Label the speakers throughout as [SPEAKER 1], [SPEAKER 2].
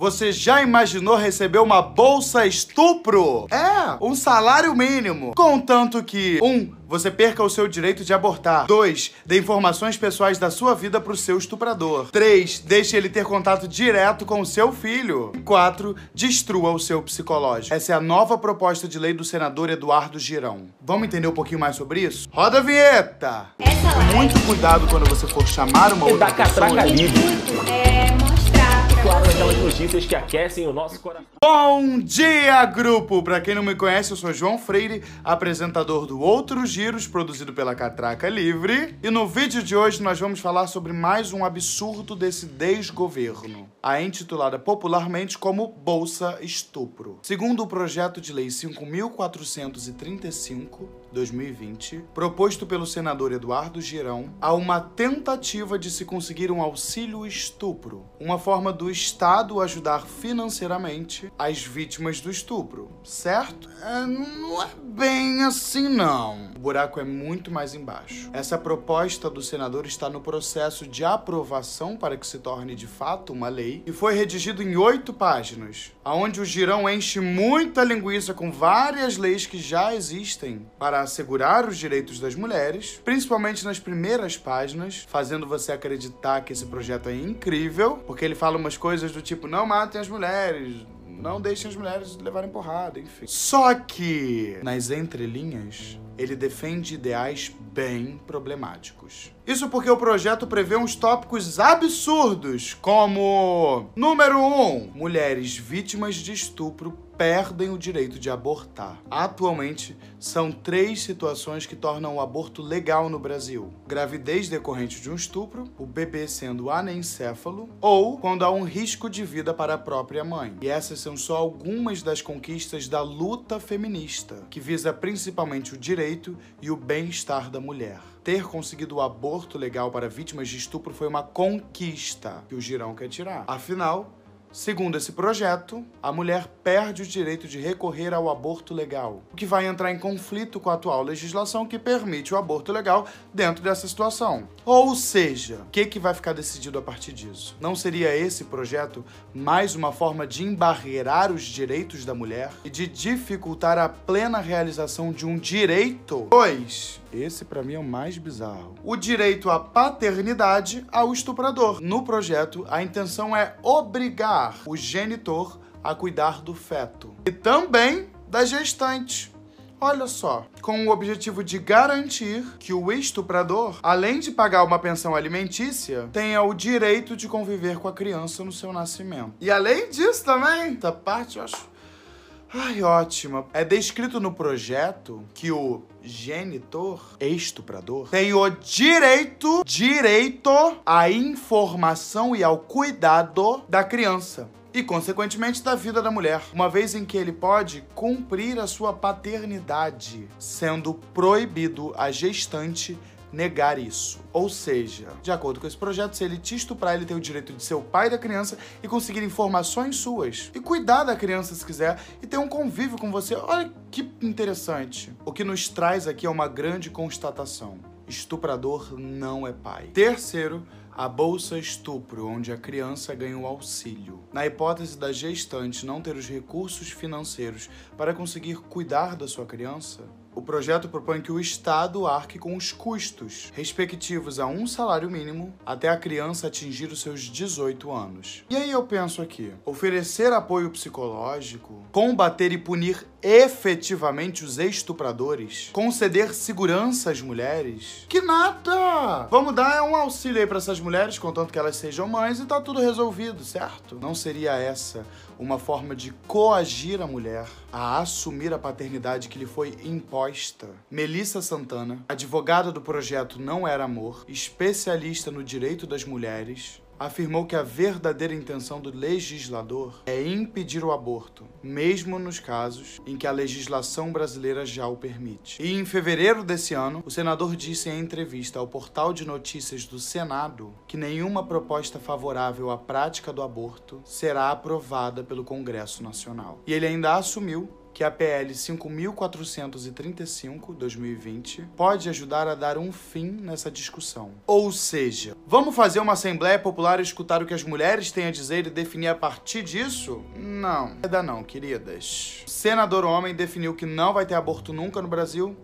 [SPEAKER 1] Você já imaginou receber uma bolsa estupro? É, um salário mínimo. Contanto que, um, você perca o seu direito de abortar. 2. Dê informações pessoais da sua vida pro seu estuprador. 3. Deixe ele ter contato direto com o seu filho. 4. Destrua o seu psicológico. Essa é a nova proposta de lei do senador Eduardo Girão. Vamos entender um pouquinho mais sobre isso? Roda a vinheta!
[SPEAKER 2] Essa live
[SPEAKER 1] Muito cuidado quando você for chamar uma outra pessoa.
[SPEAKER 3] Aquelas notícias que aquecem o nosso coração.
[SPEAKER 1] Bom dia, grupo! Pra quem não me conhece, eu sou João Freire, apresentador do Outros Giros, produzido pela Catraca Livre. E no vídeo de hoje nós vamos falar sobre mais um absurdo desse desgoverno, a intitulada popularmente como Bolsa Estupro. Segundo o projeto de lei 5435 2020, proposto pelo senador Eduardo Girão, há uma tentativa de se conseguir um auxílio estupro, uma forma do Estado ajudar financeiramente as vítimas do estupro, certo? É, não é bem assim, não. O buraco é muito mais embaixo. Essa proposta do senador está no processo de aprovação para que se torne de fato uma lei e foi redigido em oito páginas, aonde o Girão enche muita linguiça com várias leis que já existem para assegurar os direitos das mulheres, principalmente nas primeiras páginas, fazendo você acreditar que esse projeto é incrível, porque ele fala umas coisas do tipo: não matem as mulheres, não deixem as mulheres levarem porrada, enfim. Só que, nas entrelinhas, ele defende ideais bem problemáticos. Isso porque o projeto prevê uns tópicos absurdos, como: número 1, um, mulheres vítimas de estupro perdem o direito de abortar. Atualmente, são três situações que tornam o aborto legal no Brasil: gravidez decorrente de um estupro, o bebê sendo anencéfalo ou quando há um risco de vida para a própria mãe. E essas são só algumas das conquistas da luta feminista, que visa principalmente o direito e o bem-estar da mulher. Ter conseguido o aborto legal para vítimas de estupro foi uma conquista que o Girão quer tirar. Afinal, Segundo esse projeto, a mulher perde o direito de recorrer ao aborto legal, o que vai entrar em conflito com a atual legislação que permite o aborto legal dentro dessa situação. Ou seja, o que, que vai ficar decidido a partir disso? Não seria esse projeto mais uma forma de embarrear os direitos da mulher e de dificultar a plena realização de um direito? Pois, esse pra mim é o mais bizarro. O direito à paternidade ao estuprador. No projeto, a intenção é obrigar o genitor a cuidar do feto e também da gestante. Olha só, com o objetivo de garantir que o estuprador, além de pagar uma pensão alimentícia, tenha o direito de conviver com a criança no seu nascimento. E além disso também, essa parte eu acho Ai, ótima. É descrito no projeto que o genitor, estuprador, tem o direito, direito à informação e ao cuidado da criança. E, consequentemente, da vida da mulher, uma vez em que ele pode cumprir a sua paternidade, sendo proibido a gestante negar isso. Ou seja, de acordo com esse projeto, se ele te estuprar, ele tem o direito de ser o pai da criança e conseguir informações suas. E cuidar da criança se quiser e ter um convívio com você. Olha que interessante. O que nos traz aqui é uma grande constatação. Estuprador não é pai. Terceiro, a bolsa estupro, onde a criança ganha o auxílio. Na hipótese da gestante não ter os recursos financeiros para conseguir cuidar da sua criança, o projeto propõe que o Estado arque com os custos, respectivos a um salário mínimo, até a criança atingir os seus 18 anos. E aí eu penso aqui: oferecer apoio psicológico, combater e punir efetivamente os estupradores, conceder segurança às mulheres? Que nada! Vamos dar um auxílio aí para essas mulheres, contanto que elas sejam mães, e tá tudo resolvido, certo? Não seria essa uma forma de coagir a mulher a assumir a paternidade que lhe foi imposta. Melissa Santana, advogada do projeto Não Era Amor, especialista no direito das mulheres, afirmou que a verdadeira intenção do legislador é impedir o aborto, mesmo nos casos em que a legislação brasileira já o permite. E em fevereiro desse ano, o senador disse em entrevista ao portal de notícias do Senado que nenhuma proposta favorável à prática do aborto será aprovada pelo Congresso Nacional. E ele ainda assumiu que a PL 5435 2020 pode ajudar a dar um fim nessa discussão. Ou seja, vamos fazer uma assembleia popular e escutar o que as mulheres têm a dizer e definir a partir disso? Não, ainda não, queridas. O senador homem definiu que não vai ter aborto nunca no Brasil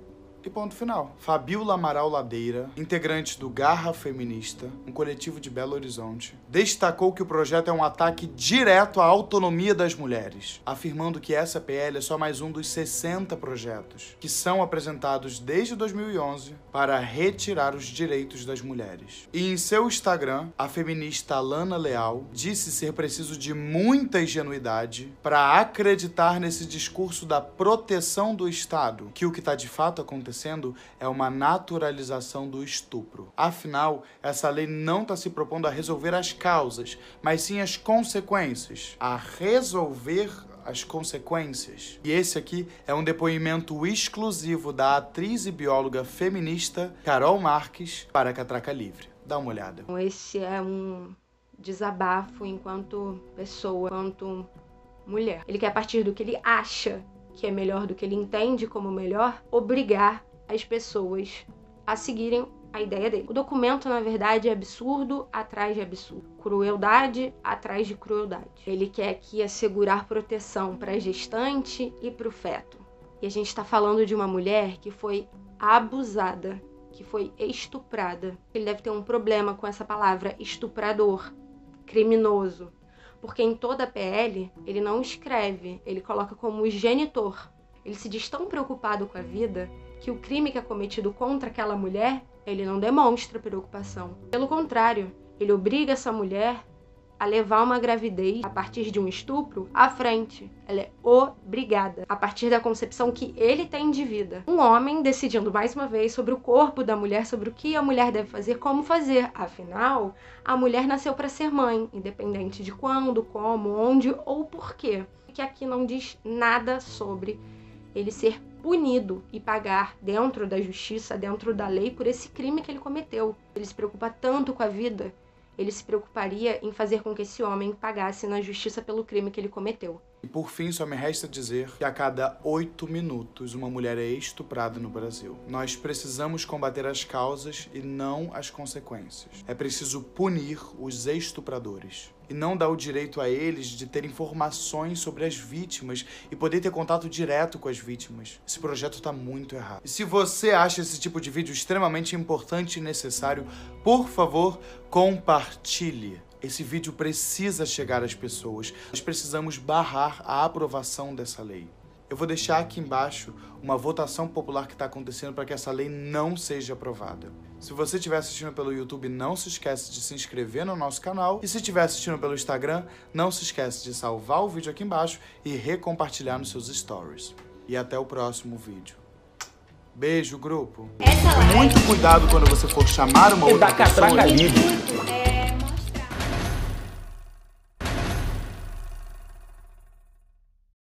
[SPEAKER 1] e ponto final. Fabiola Amaral Ladeira, integrante do Garra Feminista, um coletivo de Belo Horizonte, destacou que o projeto é um ataque direto à autonomia das mulheres, afirmando que essa PL é só mais um dos 60 projetos que são apresentados desde 2011 para retirar os direitos das mulheres. E em seu Instagram, a feminista Lana Leal disse ser preciso de muita ingenuidade para acreditar nesse discurso da proteção do Estado, que o que está de fato acontecendo acontecendo é uma naturalização do estupro. Afinal, essa lei não está se propondo a resolver as causas, mas sim as consequências. A resolver as consequências. E esse aqui é um depoimento exclusivo da atriz e bióloga feminista Carol Marques para Catraca Livre. Dá uma olhada.
[SPEAKER 4] Esse é um desabafo enquanto pessoa, enquanto mulher. Ele quer, a partir do que ele acha que é melhor do que ele entende como melhor, obrigar as pessoas a seguirem a ideia dele. O documento, na verdade, é absurdo atrás de absurdo, crueldade atrás de crueldade. Ele quer aqui assegurar proteção para a gestante e para o feto. E a gente está falando de uma mulher que foi abusada, que foi estuprada. Ele deve ter um problema com essa palavra estuprador, criminoso, porque em toda a PL ele não escreve, ele coloca como genitor. Ele se diz tão preocupado com a vida que o crime que é cometido contra aquela mulher, ele não demonstra preocupação. Pelo contrário, ele obriga essa mulher a levar uma gravidez a partir de um estupro à frente. Ela é obrigada, a partir da concepção que ele tem de vida. Um homem decidindo mais uma vez sobre o corpo da mulher, sobre o que a mulher deve fazer, como fazer. Afinal, a mulher nasceu para ser mãe, independente de quando, como, onde ou porquê. Que aqui não diz nada sobre ele ser punido e pagar dentro da justiça, dentro da lei, por esse crime que ele cometeu. Ele se preocupa tanto com a vida, ele se preocuparia em fazer com que esse homem pagasse na justiça pelo crime que ele cometeu.
[SPEAKER 1] E por fim, só me resta dizer que a cada oito minutos uma mulher é estuprada no Brasil. Nós precisamos combater as causas e não as consequências. É preciso punir os estupradores e não dar o direito a eles de ter informações sobre as vítimas e poder ter contato direto com as vítimas. Esse projeto está muito errado. E se você acha esse tipo de vídeo extremamente importante e necessário, por favor, compartilhe. Esse vídeo precisa chegar às pessoas. Nós precisamos barrar a aprovação dessa lei. Eu vou deixar aqui embaixo uma votação popular que está acontecendo para que essa lei não seja aprovada. Se você estiver assistindo pelo YouTube, não se esquece de se inscrever no nosso canal. E se estiver assistindo pelo Instagram, não se esquece de salvar o vídeo aqui embaixo e recompartilhar nos seus stories. E até o próximo vídeo. Beijo, grupo. Muito cuidado quando você for chamar uma
[SPEAKER 3] E
[SPEAKER 1] outra pessoa.